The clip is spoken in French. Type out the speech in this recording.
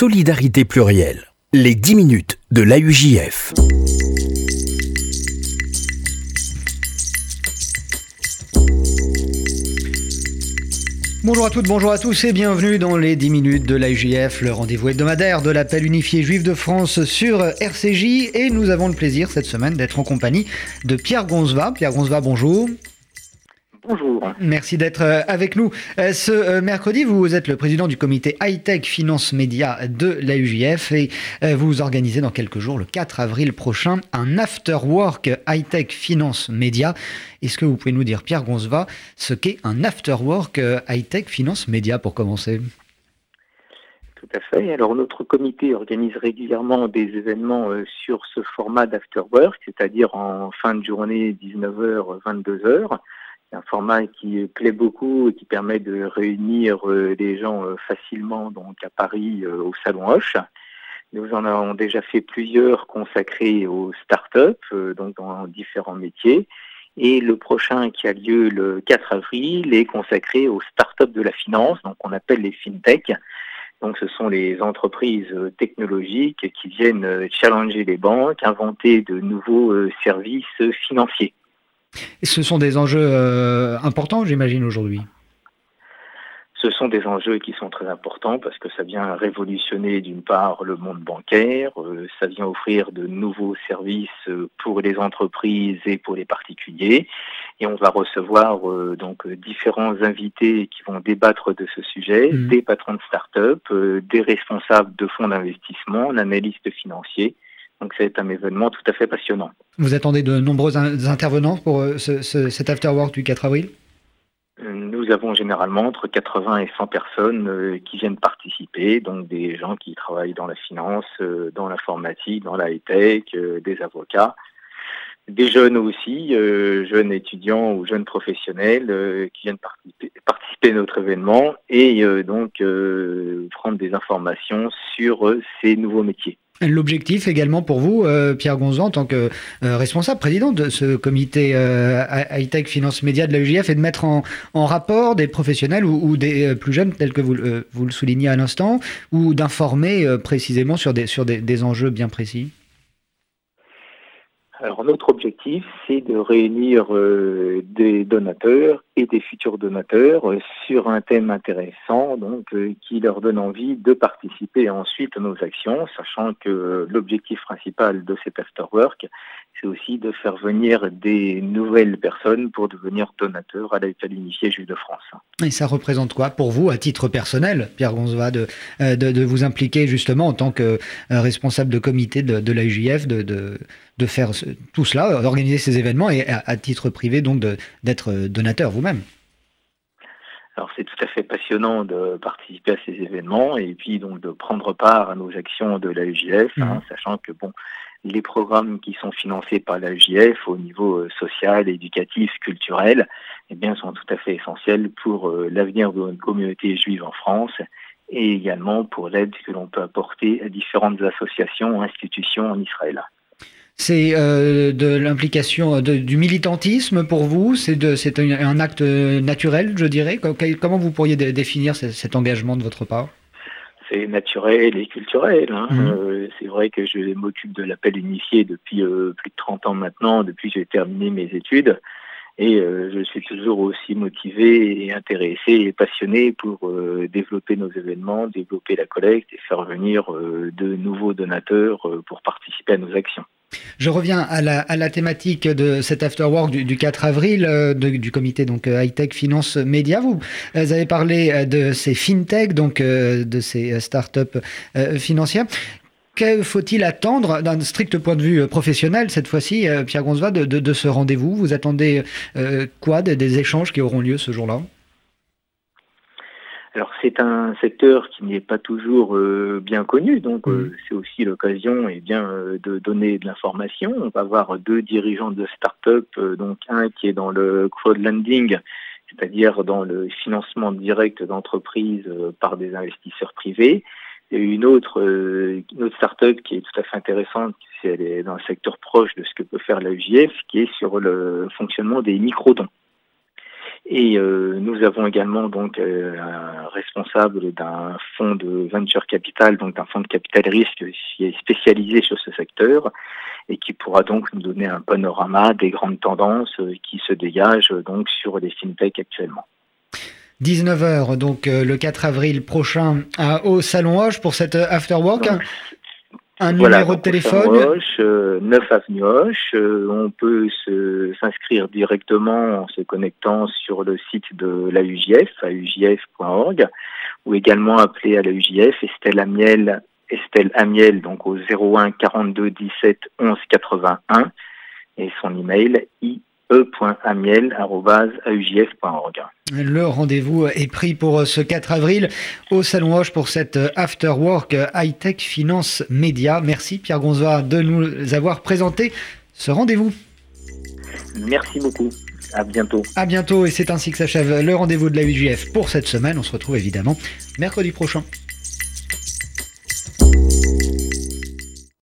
Solidarité plurielle. Les 10 minutes de l'AUJF. Bonjour à toutes, bonjour à tous et bienvenue dans les 10 minutes de l'AUJF, le rendez-vous hebdomadaire de l'appel unifié juif de France sur RCJ. Et nous avons le plaisir cette semaine d'être en compagnie de Pierre Gonzva. Pierre Gonzva, bonjour. Bonjour. Merci d'être euh, avec nous. Euh, ce euh, mercredi, vous êtes le président du comité High-Tech Finance Média de l'AUJF et vous organisez dans quelques jours, le 4 avril prochain, un After Work High-Tech Finance Média. Est-ce que vous pouvez nous dire, Pierre Gonzva, ce qu'est un After Work High-Tech Finance Média pour commencer? Tout à fait. Alors notre comité organise régulièrement des événements sur ce format d'after work, c'est-à-dire en fin de journée 19h 22h un format qui plaît beaucoup et qui permet de réunir euh, les gens euh, facilement donc à Paris euh, au Salon Hoche. Nous en avons déjà fait plusieurs consacrés aux startups, donc dans différents métiers. Et le prochain qui a lieu le 4 avril est consacré aux startups de la finance, donc on appelle les fintech. Donc ce sont les entreprises technologiques qui viennent challenger les banques, inventer de nouveaux services financiers. Ce sont des enjeux euh, importants, j'imagine, aujourd'hui. Ce sont des enjeux qui sont très importants parce que ça vient révolutionner d'une part le monde bancaire, euh, ça vient offrir de nouveaux services euh, pour les entreprises et pour les particuliers. Et on va recevoir donc différents invités qui vont débattre de ce sujet, mmh. des patrons de start-up, des responsables de fonds d'investissement, d'analystes financiers. Donc c'est un événement tout à fait passionnant. Vous attendez de nombreux intervenants pour euh, ce, cet afterwork du 4 avril? Euh, nous avons généralement entre 80 et 100 personnes euh, qui viennent participer, donc des gens qui travaillent dans la finance, dans l'informatique, dans la high-tech, des avocats, des jeunes aussi, jeunes étudiants ou jeunes professionnels qui viennent participer, participer, à notre événement et donc prendre des informations sur ces nouveaux métiers. L'objectif également pour vous, euh, Pierre Gonzan, en tant que euh, responsable, président de ce comité euh, high-tech finance média de la UGF, est de mettre en, rapport des professionnels ou, des plus jeunes, tels que vous, vous le soulignez à l'instant, ou d'informer précisément sur, des, sur des enjeux bien précis? Alors notre objectif, c'est de réunir euh, des donateurs et des futurs donateurs euh, sur un thème intéressant, donc euh, qui leur donne envie de participer ensuite à nos actions, sachant que l'objectif principal de cet afterwork, c'est de faire venir des nouvelles personnes pour devenir donateurs à l'État unifié Juif de France. Et ça représente quoi pour vous, à titre personnel, Pierre Gonzva, de, de, vous impliquer justement en tant que responsable de comité de, de de, de, de faire tout cela, d'organiser ces événements et à, titre privé donc d'être donateur vous-même? Alors c'est tout à fait passionnant de participer à ces événements et puis donc de prendre part à nos actions de l'AEJF, hein, mhm. sachant que bon, les programmes qui sont financés par l'AEJF au niveau euh, social, éducatif, culturel, eh bien sont tout à fait essentiels pour euh, l'avenir de notre communauté juive en France et également pour l'aide que l'on peut apporter à différentes associations, institutions en Israël. C'est euh, de l'implication du militantisme pour vous? C'est un, acte naturel, je dirais? Comment vous pourriez définir cet engagement de votre part? C'est naturel et culturel. Hein. Mmh. Euh, c'est vrai que je m'occupe de l'appel unifié depuis euh, plus de 30 ans maintenant, depuis que j'ai terminé mes études. Et je suis toujours aussi motivé et intéressé et passionné pour développer nos événements, développer la collecte et faire venir de nouveaux donateurs pour participer à nos actions. Je reviens à la, thématique de cet afterwork du, du 4 avril euh, du comité donc euh, high tech finance média. Vous, avez parlé euh, de ces fintech donc de ces startups financières. Que faut-il attendre d'un strict point de vue professionnel cette fois-ci, Pierre Gonzva, de, ce rendez-vous? Vous attendez quoi? Des échanges qui auront lieu ce jour-là? Alors c'est un secteur qui n'est pas toujours euh, bien connu, donc euh, mmh. c'est aussi l'occasion et eh bien euh, de donner de l'information. On va avoir deux dirigeants de start-up, donc un qui est dans le crowdlending, c'est-à-dire dans le financement direct d'entreprises par des investisseurs privés, et une autre, une autre start-up qui est tout à fait intéressante, si elle est dans un secteur proche de ce que peut faire la UJF, qui est sur le fonctionnement des micro-dons. Et nous avons également donc un responsable d'un fonds de venture capital, donc d'un fonds de capital risque qui est spécialisé sur ce secteur et qui pourra donc nous donner un panorama des grandes tendances qui se dégagent donc sur les fintechs actuellement. 19h, donc le 4 avril prochain au Salon Hoche pour cette After Un numéro de téléphone Hoche, 9 avenue Hoche. on peut s'inscrire directement en se connectant sur le site de l'AUJF, aujf.org, ou également appeler à l'AUJF Estelle Amiel, Estelle Amiel, donc au 01 42 17 11 81, et son email i e.amiel.aujf.org. Le rendez-vous est pris pour ce 4 avril au Salon Roche pour cette After Work High Tech Finance Média. Merci Pierre Gonzois de nous avoir présenté ce rendez-vous. Merci beaucoup. À bientôt. À bientôt et c'est ainsi que s'achève le rendez-vous de la UJF pour cette semaine. On se retrouve évidemment mercredi prochain.